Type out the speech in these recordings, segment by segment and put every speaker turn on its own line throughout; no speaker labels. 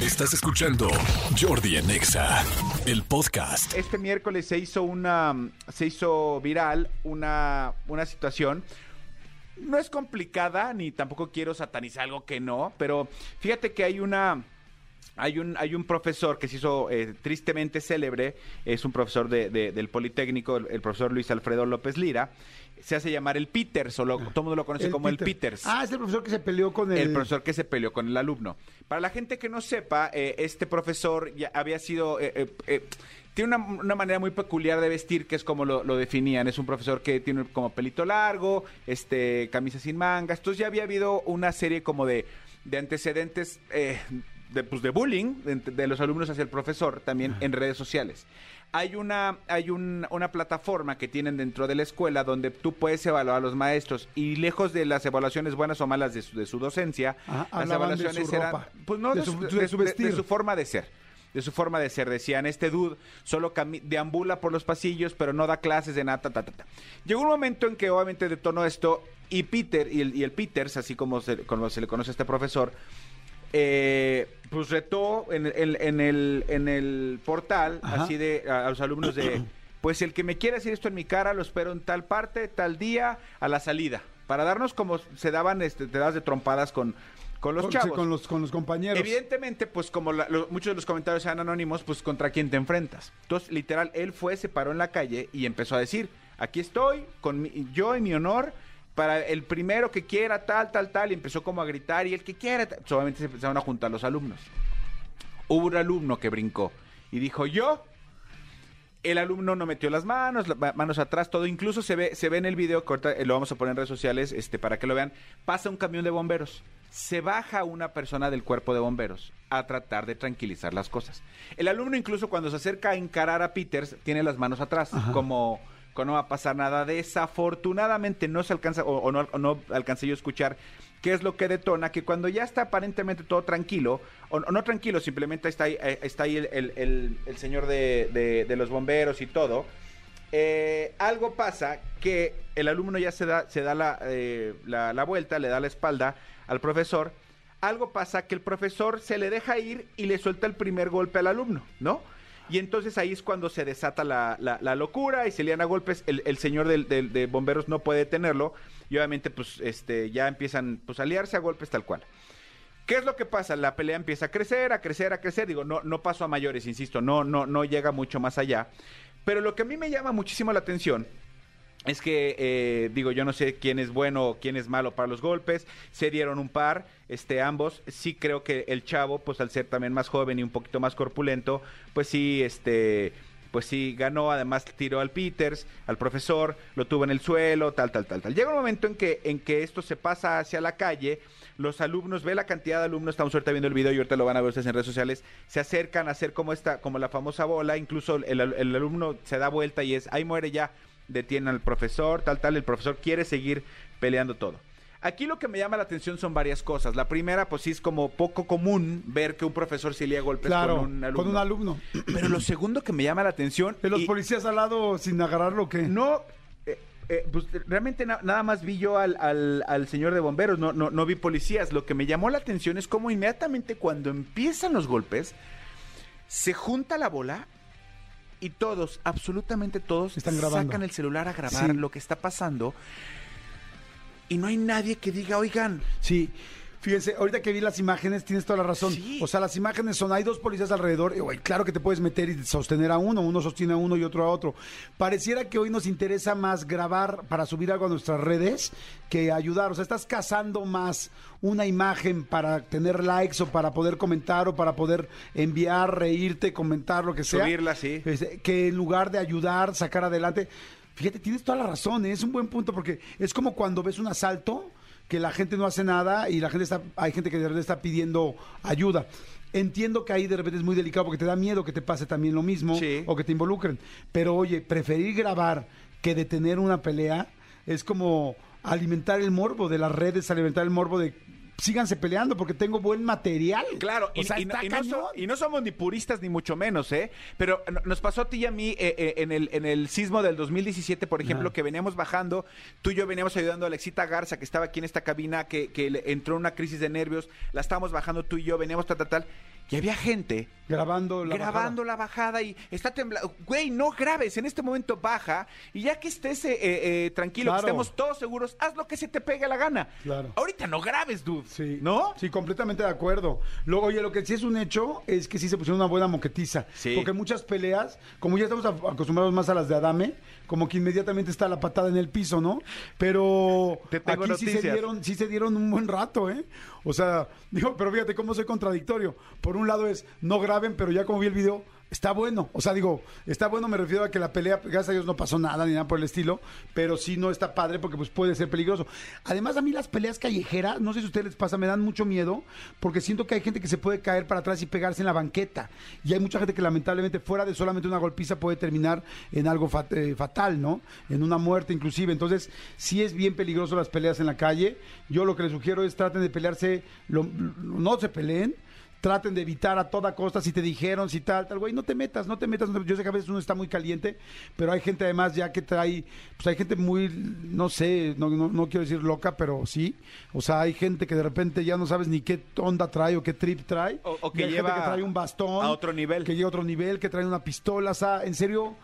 Estás escuchando Jordi en Exa, el podcast.
Este miércoles se hizo una se hizo viral una, una situación. No es complicada, ni tampoco quiero satanizar algo que no, pero fíjate que hay una hay un, hay un profesor que se hizo eh, tristemente célebre, es un profesor de, de- del Politécnico, el profesor Luis Alfredo López Lira, se hace llamar el Peters, o lo- todo el mundo lo conoce como el Peters.
Ah, es el profesor que se peleó con el...
El profesor que se peleó con el alumno. Para la gente que no sepa, eh, este profesor ya había sido... eh, eh, eh, tiene una, una manera muy peculiar de vestir, que es como lo, lo definían. Es un profesor que tiene como pelito largo, este, camisa sin mangas. Entonces ya había habido una serie como de, de antecedentes eh, de, pues, de bullying de, de los alumnos hacia el profesor también en redes sociales. Hay una, hay un- una plataforma que tienen dentro de la escuela donde tú puedes evaluar a los maestros y lejos de las evaluaciones buenas o malas de su, de su docencia,
Ajá,
las
hablaban de
evaluaciones
su
eran,
ropa,
pues no,
de su- de
de-
su
de-
vestir.
de su forma de ser. De su forma de ser. Decían, este dude solo deambula por los pasillos, pero no da clases de nada, ta, ta, ta, ta. Llegó un momento en que obviamente detonó esto y Peter, y el, y el Peters, así como se, como se le conoce a este profesor, eh, pues retó en, el- en el, en el portal,
Ajá.
así de a, a los alumnos de, pues el que me quiera decir esto en mi cara, lo espero en tal parte, tal día, a la salida. Para darnos como se daban, este, te das de trompadas con, con los
con, sí,
chavos.
con los, con los compañeros.
Evidentemente, pues como la- lo- muchos de los comentarios eran anónimos, pues contra quién te enfrentas. Entonces, literal, él fue, se paró en la calle y empezó a decir, aquí estoy, con mi- yo y mi honor, para el primero que quiera, tal, tal, tal, y empezó como a gritar, y el que quiera, tal. Pues, obviamente se empezaron a juntar los alumnos. Hubo un alumno que brincó y dijo, yo, el alumno no metió las manos, la- manos atrás, todo. Incluso se ve, se ve en el video, ahorita, eh, lo vamos a poner en redes sociales este, para que lo vean. Pasa un camión de bomberos. Se baja una persona del cuerpo de bomberos a tratar de tranquilizar las cosas. El alumno incluso cuando se acerca a encarar a Peters, tiene las manos atrás, como no va a pasar nada. Desafortunadamente no se alcanza, o, no, no alcancé yo a escuchar qué es lo que detona que cuando ya está aparentemente todo tranquilo, o, no tranquilo, simplemente está ahí, eh, está ahí el, el- señor de, de- de los bomberos y todo, eh, algo pasa que el alumno ya se da, se da la, eh, la- la vuelta, le da la espalda al profesor, algo pasa que el profesor se le deja ir y le suelta el primer golpe al alumno, ¿no? Y entonces ahí es cuando se desata la, la- locura y se lian a golpes. El, el señor del- de bomberos no puede detenerlo y obviamente pues este ya empiezan pues a liarse a golpes tal cual. ¿Qué es lo que pasa? La pelea empieza a crecer, a crecer, a crecer. Digo, no, no paso a mayores, insisto, no, no, no llega mucho más allá. Pero lo que a mí me llama muchísimo la atención es que, eh, digo, yo no sé quién es bueno o quién es malo para los golpes. Se dieron un par, este, ambos. Sí creo que el chavo, pues al ser también más joven y un poquito más corpulento, pues sí, este, pues sí ganó. Además tiró al Peters, al profesor, lo tuvo en el suelo, tal, tal, tal, tal. Llega un momento en que, en que esto se pasa hacia la calle. Los alumnos, ve la cantidad de alumnos, estamos ahorita viendo el video y ahorita lo van a ver ustedes en redes sociales, se acercan a hacer como esta, como la famosa bola, incluso el, el alumno se da vuelta y es, ahí muere ya, detienen al profesor, tal, tal, el profesor quiere seguir peleando todo. Aquí lo que me llama la atención son varias cosas. La primera, pues sí es como poco común ver que un profesor se lía golpes
claro,
con un alumno.
con un alumno.
Pero lo segundo que me llama la atención...
¿De los
y-
policías al lado sin agarrarlo o qué?
no, eh, eh, pues realmente na- nada más vi yo al, al- al señor de bomberos, no, no, no vi policías. Lo que me llamó la atención es cómo inmediatamente cuando empiezan los golpes, se junta la bola y todos, absolutamente todos,
Están grabando.
sacan el celular a grabar
Sí.
lo que está pasando. Y no hay nadie que diga, oigan,
Sí. Fíjense, ahorita que vi las imágenes, tienes toda la razón.
Sí.
O sea, las imágenes son, hay dos policías alrededor, y, claro que te puedes meter y sostener a uno, uno sostiene a uno y otro a otro. Pareciera que hoy nos interesa más grabar para subir algo a nuestras redes que ayudar. O sea, estás cazando más una imagen para tener likes o para poder comentar o para poder enviar, reírte, comentar, lo que sea.
Subirla, sí.
Este, que en lugar de ayudar, sacar adelante. Fíjate, tienes toda la razón, ¿eh? es un buen punto porque es como cuando ves un asalto que la gente no hace nada y la gente está, hay gente que de repente está pidiendo ayuda. Entiendo que ahí de repente es muy delicado porque te da miedo que te pase también lo mismo
Sí.
o que te involucren. Pero oye, preferir grabar que detener una pelea es como alimentar el morbo de las redes, alimentar el morbo de síganse peleando porque tengo buen material.
Claro,
o
y,
sea,
y no,
está
y no so-
cañón.
y no somos ni puristas ni mucho menos, ¿eh? Pero no- nos pasó a ti y a mí eh, eh, en, el, en el sismo del 2017, por ejemplo, que veníamos bajando, tú y yo veníamos ayudando a Alexita Garza, que estaba aquí en esta cabina, que, que le entró en una crisis de nervios, la estábamos bajando tú y yo, veníamos tal, tal, tal. Y había gente
Grabando la
grabando la bajada y está temblando. Güey, no grabes, en este momento baja y ya que estés eh, eh, tranquilo, que estemos todos seguros, haz lo que se te pegue la gana.
Claro.
Ahorita no grabes, dude.
Sí.
¿No?
Sí, completamente de acuerdo. Luego, oye, lo que sí es un hecho es que sí se pusieron una buena moquetiza.
Sí.
Porque muchas peleas, como ya estamos acostumbrados más a las de Adame, como que inmediatamente está la patada en el piso, ¿no? Pero
Te tengo
aquí sí se, dieron, sí se dieron un buen rato, ¿eh? O sea, digo, pero fíjate cómo soy contradictorio. Por un lado es, no graben, pero ya como vi el video, está bueno. O sea, digo, está bueno, me refiero a que la pelea, gracias a Dios no pasó nada ni nada por el estilo, pero sí no está padre porque pues puede ser peligroso. Además, a mí las peleas callejeras, no sé si a ustedes les pasa, me dan mucho miedo porque siento que hay gente que se puede caer para atrás y pegarse en la banqueta. Y hay mucha gente que lamentablemente fuera de solamente una golpiza puede terminar en algo eh, fatal, ¿no? En una muerte inclusive. Entonces, sí es bien peligroso las peleas en la calle. Yo lo que les sugiero es traten de pelearse, lo- no se peleen traten de evitar a toda costa si te dijeron, si tal, tal, güey, no te metas, no te metas. no te- Yo sé que a veces uno está muy caliente, pero hay gente además ya que trae, pues hay gente muy, no sé, no, no, no quiero decir loca, pero sí. O sea, hay gente que de repente ya no sabes ni qué onda trae o qué trip trae.
O- o
Y
que
hay
lleva
gente que trae un bastón.
a otro nivel.
Que llega a otro nivel, que trae una pistola. O sea, en serio,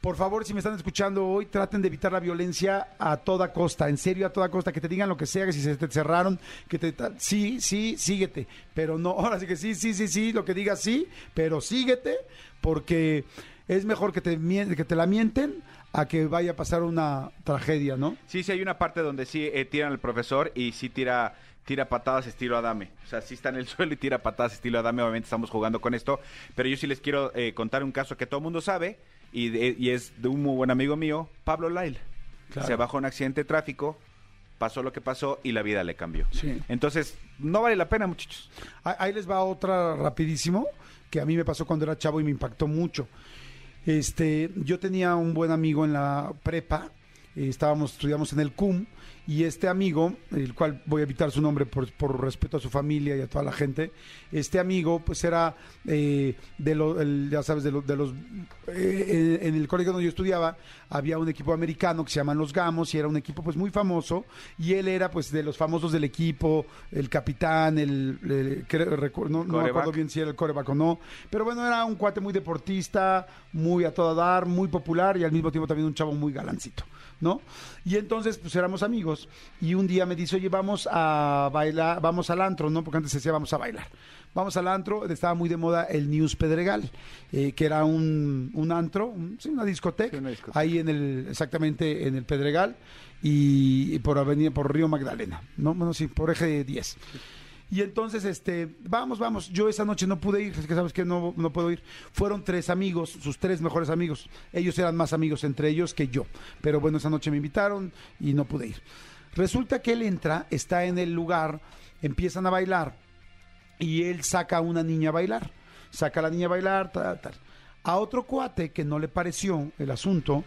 por favor, si me están escuchando hoy, traten de evitar la violencia a toda costa, en serio, a toda costa, que te digan lo que sea, que si se te cerraron, que te... Sí, sí, síguete, pero no, ahora sí que sí, sí, sí, sí, lo que digas sí, pero síguete, porque es mejor que te, que te la mienten a que vaya a pasar una tragedia, ¿no?
Sí, sí, hay una parte donde sí eh, tiran al profesor y sí tira, tira patadas estilo Adame. O sea, sí está en el suelo y tira patadas estilo Adame. Obviamente estamos jugando con esto. Pero yo sí les quiero eh, contar un caso que todo el mundo sabe y, de- y es de un muy buen amigo mío, Pablo Lyle.
Claro.
Se bajó en un accidente de tráfico, pasó lo que pasó y la vida le cambió.
Sí.
Entonces, no vale la pena, muchachos.
Ahí- Ahí les va otra rapidísimo, que a mí me pasó cuando era chavo y me impactó mucho. Este, yo tenía un buen amigo en la prepa, eh, estábamos, estudiamos en el CUM, y este amigo, el cual voy a evitar su nombre por, por respeto a su familia y a toda la gente, este amigo pues era eh, de los, ya sabes, de, los de los, eh, en, el colegio donde yo estudiaba había un equipo americano que se llaman los Gamos y era un equipo pues muy famoso y él era pues de los famosos del equipo, el capitán, el, el- no, no me
Coreback.
acuerdo bien si era el coreback o no, pero bueno, era un cuate muy deportista, muy a todo dar, muy popular y al mismo tiempo también un chavo muy galancito, ¿no? Y entonces pues éramos amigos y un día me dice, oye, vamos a bailar, vamos al antro, ¿no? Porque antes decía vamos a bailar. Vamos al antro, estaba muy de moda el News Pedregal, eh, que era un, un antro, un- sí, una discoteca,
Sí, una discoteca.
ahí en el, exactamente en el Pedregal y, y por avenida, por Río Magdalena, ¿no? Bueno, sí, por eje 10. Y entonces, este, vamos, vamos. Yo esa noche no pude ir, es que sabes que no, no puedo ir. Fueron tres amigos, sus tres mejores amigos. Ellos eran más amigos entre ellos que yo. Pero bueno, esa noche me invitaron y no pude ir. Resulta que él entra, está en el lugar, empiezan a bailar y él saca a una niña a bailar. Saca a la niña a bailar, tal, tal. A otro cuate que no le pareció el asunto,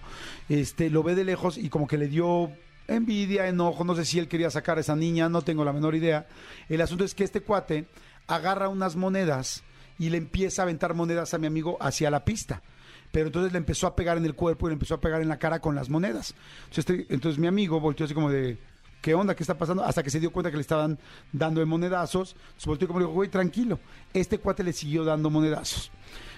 este, lo ve de lejos y como que le dio envidia, enojo, no sé si él quería sacar a esa niña, no tengo la menor idea. El asunto es que este cuate agarra unas monedas y le empieza a aventar monedas a mi amigo hacia la pista. Pero entonces le empezó a pegar en el cuerpo y le empezó a pegar en la cara con las monedas. Entonces, este- entonces mi amigo volteó así como de, ¿qué onda? ¿Qué está pasando? Hasta que se dio cuenta que le estaban dando de monedazos. Se volteó como dijo, güey, tranquilo. Este cuate le siguió dando monedazos.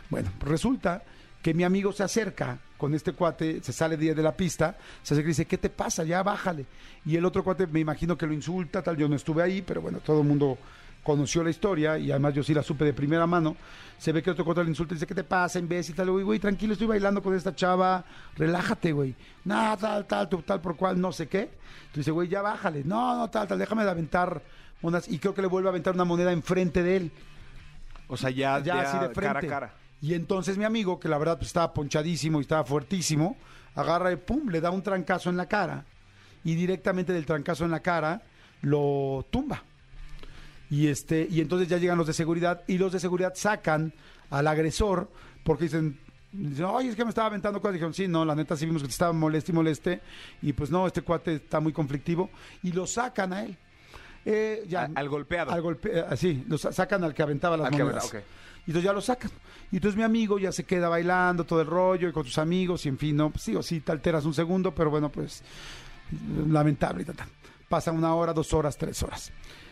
Bueno, resulta que mi amigo se acerca con este cuate, se sale de, de la pista, se acerca y dice, ¿qué te pasa? Ya bájale. Y el otro cuate me imagino que lo insulta, tal, yo no estuve ahí, pero bueno, todo el mundo conoció la historia y además yo sí la supe de primera mano. Se ve que otro cuate le insulta y dice, ¿qué te pasa, imbécil? Tal, güey, güey, tranquilo, estoy bailando con esta chava, relájate, güey. Nada, tal, tal, tu- tal, por cual, no sé qué. Entonces dice, güey, ya bájale. No, no, tal, tal, déjame de aventar monedas. Y creo que le vuelve a aventar una moneda enfrente de él
O sea, ya,
ya así de frente.
cara a cara.
Y entonces mi amigo, que la verdad pues, estaba ponchadísimo y estaba fuertísimo, agarra y pum, le da un trancazo en la cara y directamente del trancazo en la cara lo tumba. Y este y entonces ya llegan los de seguridad y los de seguridad sacan al agresor porque dicen Dicen, Oye, es que me estaba aventando cosas. Dijeron, sí, no, la neta sí vimos que te estaba moleste y moleste. Y pues no, este cuate está muy conflictivo. Y lo sacan a él. Eh, ya,
A- al golpeado.
Al golpe, eh, así, lo sa- sacan al que aventaba las
Al que
monedas.
aventaba, ok.
Y entonces ya lo sacan. Y entonces mi amigo ya se queda bailando todo el rollo y con sus amigos y en fin, no, pues sí o sí te alteras un segundo, pero bueno, pues lamentable y. Pasa una hora, dos horas, tres horas.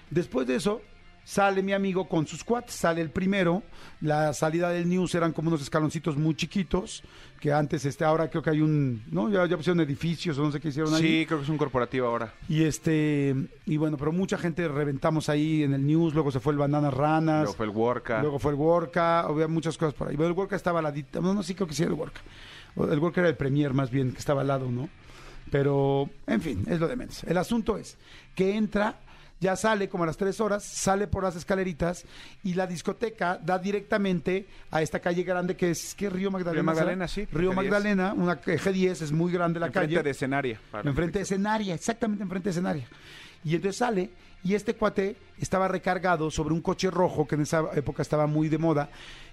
Después de eso, Sale mi amigo con sus cuates, sale el primero. La salida del news eran como unos escaloncitos muy chiquitos, que antes, este, ahora creo que hay un, ¿no? Ya, ya pusieron edificios o no sé qué hicieron ahí.
Sí, creo que es un corporativo ahora.
Y este, y bueno, pero mucha gente reventamos ahí en el news, luego se fue el Bananas Ranas.
Luego fue el Worka.
Luego fue el Worka, había muchas cosas por ahí. Pero el Worka estaba al ladito, no, no, sí creo que sí era el Worka. El Worka era el Premier más bien, que estaba al lado, ¿no? Pero, en fin, es lo de menos. El asunto es que entra, ya sale como a las tres horas, sale por las escaleritas y la discoteca da directamente a esta calle grande que es, ¿qué Río Magdalena?
Río Magdalena, sí,
Río
G10.
Magdalena, una G10 es muy grande la
Enfrente
calle.
de escenaria.
Enfrente de escenaria, exactamente enfrente de escenaria. Y entonces sale y este cuate estaba recargado sobre un coche rojo que en esa época estaba muy de moda,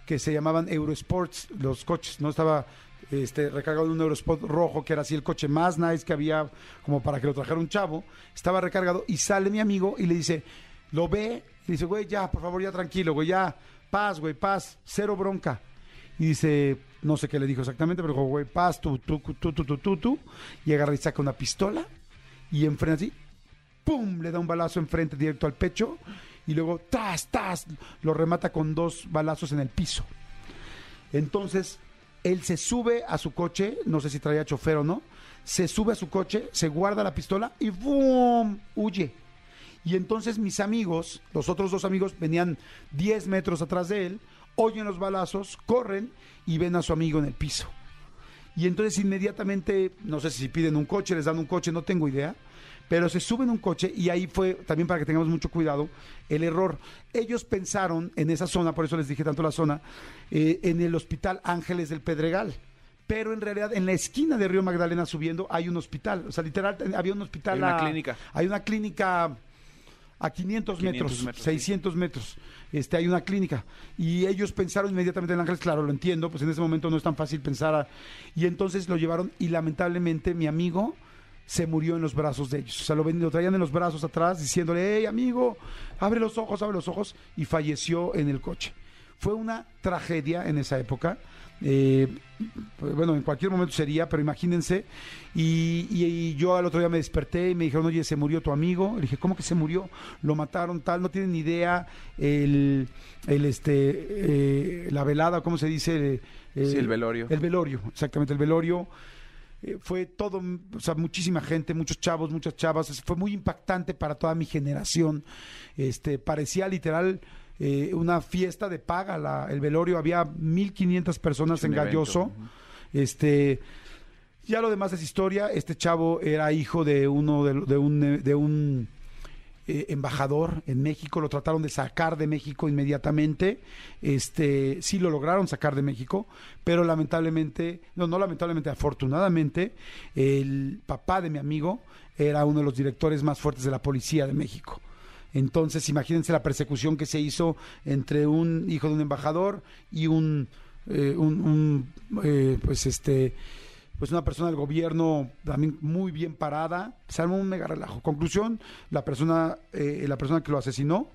que se llamaban Eurosports, los coches, ¿no? Estaba este, recargado en un Eurosport rojo, que era así el coche más nice que había, como para que lo trajera un chavo. Estaba recargado y sale mi amigo y le dice, lo ve, y dice, güey, ya, por favor, ya tranquilo, güey, ya, paz, güey, paz, cero bronca. Y dice, no sé qué le dijo exactamente, pero dijo, güey, paz, tú, tú, tú, tú, tú, tú, tú. Y agarra y saca una pistola y enfrente así, ¡pum! Le da un balazo enfrente directo al pecho y luego, ¡tas, tas! Lo remata con dos balazos en el piso. Entonces, él se sube a su coche, no sé si traía chofer o no, se sube a su coche, se guarda la pistola y ¡bum! huye. Y entonces mis amigos, los otros dos amigos, venían 10 metros atrás de él, oyen los balazos, corren y ven a su amigo en el piso. Y entonces inmediatamente, no sé si piden un coche, les dan un coche, no tengo idea, pero se suben un coche y ahí fue, también para que tengamos mucho cuidado, el error. Ellos pensaron en esa zona, por eso les dije tanto la zona, eh, en el Hospital Ángeles del Pedregal. Pero en realidad en la esquina de Río Magdalena subiendo hay un hospital. O sea, literal, había un hospital.
Hay una
a-
clínica.
Hay una clínica a 500,
500
metros,
metros,
600 metros. Este, hay una clínica. Y ellos pensaron inmediatamente en Ángeles, claro, lo entiendo, pues en ese momento no es tan fácil pensar. a- y entonces lo llevaron y lamentablemente mi amigo se murió en los brazos de ellos. O sea, lo, ven- lo traían en los brazos atrás diciéndole, hey amigo, abre los ojos, abre los ojos. Y falleció en el coche. Fue una tragedia en esa época. Eh, pues, bueno, en cualquier momento sería, pero imagínense. Y, y- y yo al otro día me desperté y me dijeron, oye, se murió tu amigo. Le dije, ¿cómo que se murió? Lo mataron, tal, no tienen ni idea. El, el este, eh, la velada, ¿cómo se dice? Eh,
Sí, el velorio.
El velorio, exactamente, el velorio. Eh, fue todo, o sea, muchísima gente, muchos chavos, muchas chavas. Fue muy impactante para toda mi generación. Este, parecía literal eh, una fiesta de paga. La, el velorio había 1.500 personas en Galloso. Este, ya lo demás es historia. Este chavo era hijo de uno de, de un, de un eh, embajador en México. Lo trataron de sacar de México inmediatamente. Este, sí lo lograron sacar de México, pero lamentablemente, no, no lamentablemente, afortunadamente, el papá de mi amigo era uno de los directores más fuertes de la policía de México. Entonces, imagínense la persecución que se hizo entre un hijo de un embajador y un, eh, eh, pues este, pues una persona del gobierno también muy bien parada. Se armó un mega relajo. Conclusión, la persona, eh, la persona que lo asesinó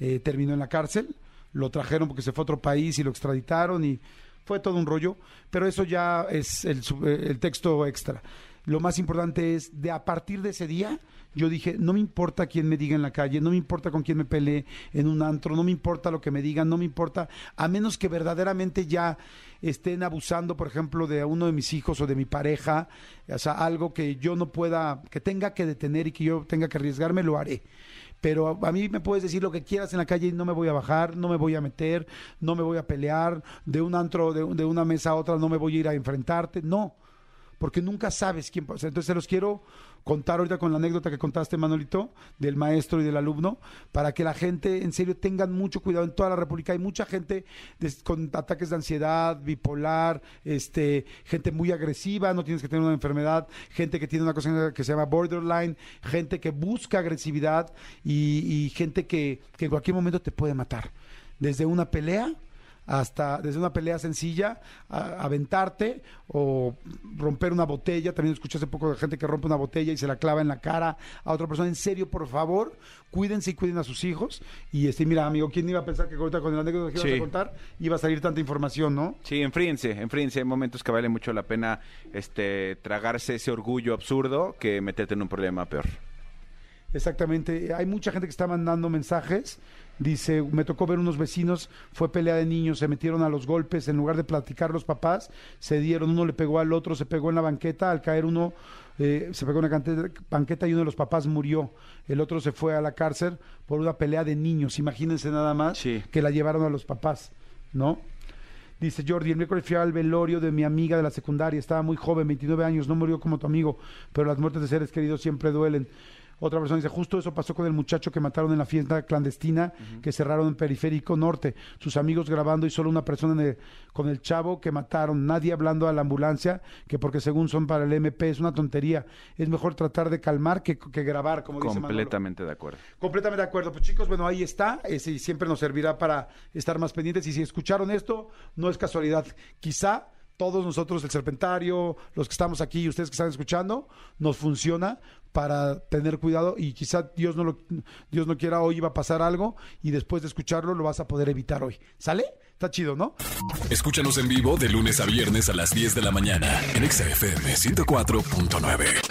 eh, terminó en la cárcel. Lo trajeron porque se fue a otro país y lo extraditaron y fue todo un rollo. Pero eso ya es el, el texto extra. Lo más importante es, de a partir de ese día, yo dije, no me importa quién me diga en la calle, no me importa con quién me peleé en un antro, no me importa lo que me digan, no me importa, a menos que verdaderamente ya estén abusando, por ejemplo, de uno de mis hijos o de mi pareja, o sea, algo que yo no pueda, que tenga que detener y que yo tenga que arriesgarme, lo haré. Pero a, mí me puedes decir lo que quieras en la calle y no me voy a bajar, no me voy a meter, no me voy a pelear, de un antro, de, de una mesa a otra no me voy a ir a enfrentarte, no porque nunca sabes quién ser. Entonces se los quiero contar ahorita con la anécdota que contaste, Manolito, del maestro y del alumno, para que la gente en serio tengan mucho cuidado en toda la República. Hay mucha gente con ataques de ansiedad, bipolar, este, gente muy agresiva, no tienes que tener una enfermedad, gente que tiene una cosa que se llama borderline, gente que busca agresividad y, gente que en cualquier momento te puede matar. Desde una pelea hasta desde una pelea sencilla, a- aventarte o romper una botella. También escuché hace poco de gente que rompe una botella y se la clava en la cara a otra persona. En serio, por favor, cuídense y cuiden a sus hijos. Y este, mira, amigo, ¿quién iba a pensar que ahorita con el anécdota que ibas
Sí.
a contar iba a salir tanta información, no?
Sí, enfríense, enfríense. Hay momentos que vale mucho la pena este, tragarse ese orgullo absurdo que meterte en un problema peor.
Exactamente. Hay mucha gente que está mandando mensajes. Dice, me tocó ver unos vecinos, fue pelea de niños, se metieron a los golpes, en lugar de platicar los papás, se dieron, uno le pegó al otro, se pegó en la banqueta, al caer uno eh, se pegó en una banqueta y uno de los papás murió, el otro se fue a la cárcel por una pelea de niños, imagínense nada más que la llevaron a los papás, ¿no? Dice Jordi, el miércoles fui al velorio de mi amiga de la secundaria, estaba muy joven, 29 años, no murió como tu amigo, pero las muertes de seres queridos siempre duelen. Otra persona dice, justo eso pasó con el muchacho que mataron en la fiesta clandestina que cerraron en Periférico Norte. Sus amigos grabando y solo una persona con el chavo que mataron. Nadie hablando a la ambulancia, que porque según son para el MP es una tontería. Es mejor tratar de calmar que, grabar, como dice
Completamente de acuerdo.
Completamente de acuerdo. Pues chicos, bueno, ahí está. Ese siempre nos servirá para estar más pendientes. Y si escucharon esto, no es casualidad. Quizá todos nosotros, el Serpentario, los que estamos aquí y ustedes que están escuchando, nos funciona para tener cuidado y quizá Dios no lo Dios no quiera hoy va a pasar algo y después de escucharlo lo vas a poder evitar hoy. ¿Sale? Está chido, ¿no?
Escúchanos en vivo de lunes a viernes a las 10 de la mañana en XFM 104.9.